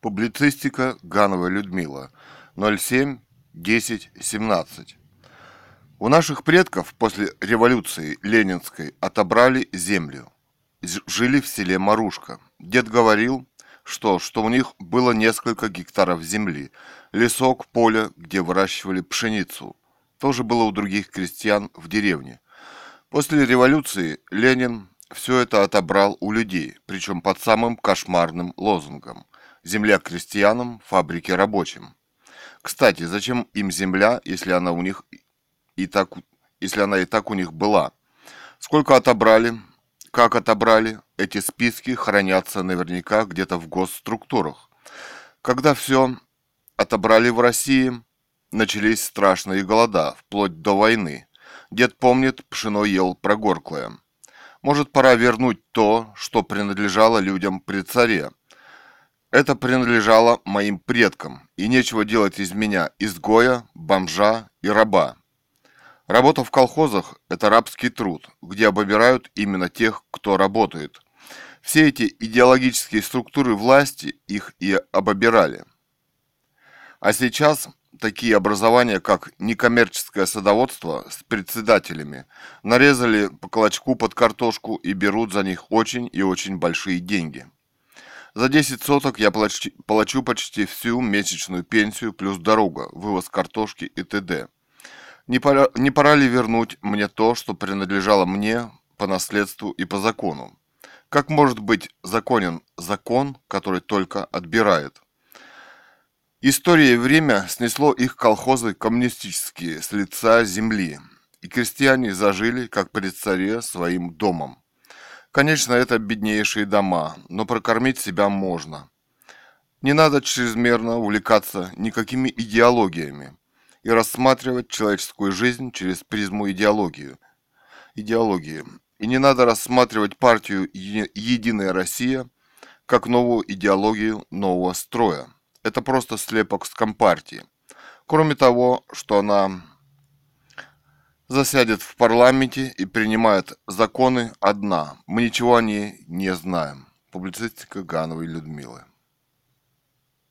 Публицистика Ганова Людмила 07 10 17 У наших предков после революции ленинской отобрали землю. Жили в селе Марушка. Дед говорил, что, что у них было несколько гектаров земли, лесок, поле, где выращивали пшеницу. Тоже было у других крестьян в деревне. После революции Ленин все это отобрал у людей, причем под самым кошмарным лозунгом «Земля крестьянам, фабрики рабочим». Кстати, зачем им земля, если она у них и так, если она и так у них была? Сколько отобрали, как отобрали, эти списки хранятся наверняка где-то в госструктурах. Когда все отобрали в России, начались страшные голода, вплоть до войны. Дед помнит, пшено ел прогорклое. Может, пора вернуть то, что принадлежало людям при царе. Это принадлежало моим предкам, и нечего делать из меня изгоя, бомжа и раба. Работа в колхозах – это рабский труд, где обобирают именно тех, кто работает. Все эти идеологические структуры власти их и обобирали. А сейчас такие образования, как некоммерческое садоводство с председателями, нарезали по клочку под картошку и берут за них очень и очень большие деньги. За 10 соток я плачу, плачу почти всю месячную пенсию плюс дорога, вывоз картошки и т.д. Не пора, не пора ли вернуть мне то, что принадлежало мне по наследству и по закону? Как может быть законен закон, который только отбирает? История и время снесло их колхозы коммунистические с лица земли, и крестьяне зажили, как при царе, своим домом. Конечно, это беднейшие дома, но прокормить себя можно. Не надо чрезмерно увлекаться никакими идеологиями и рассматривать человеческую жизнь через призму идеологии. идеологии. И не надо рассматривать партию «Единая Россия» как новую идеологию нового строя – это просто слепок с компартии. Кроме того, что она засядет в парламенте и принимает законы одна. Мы ничего о ней не знаем. Публицистика Гановой Людмилы.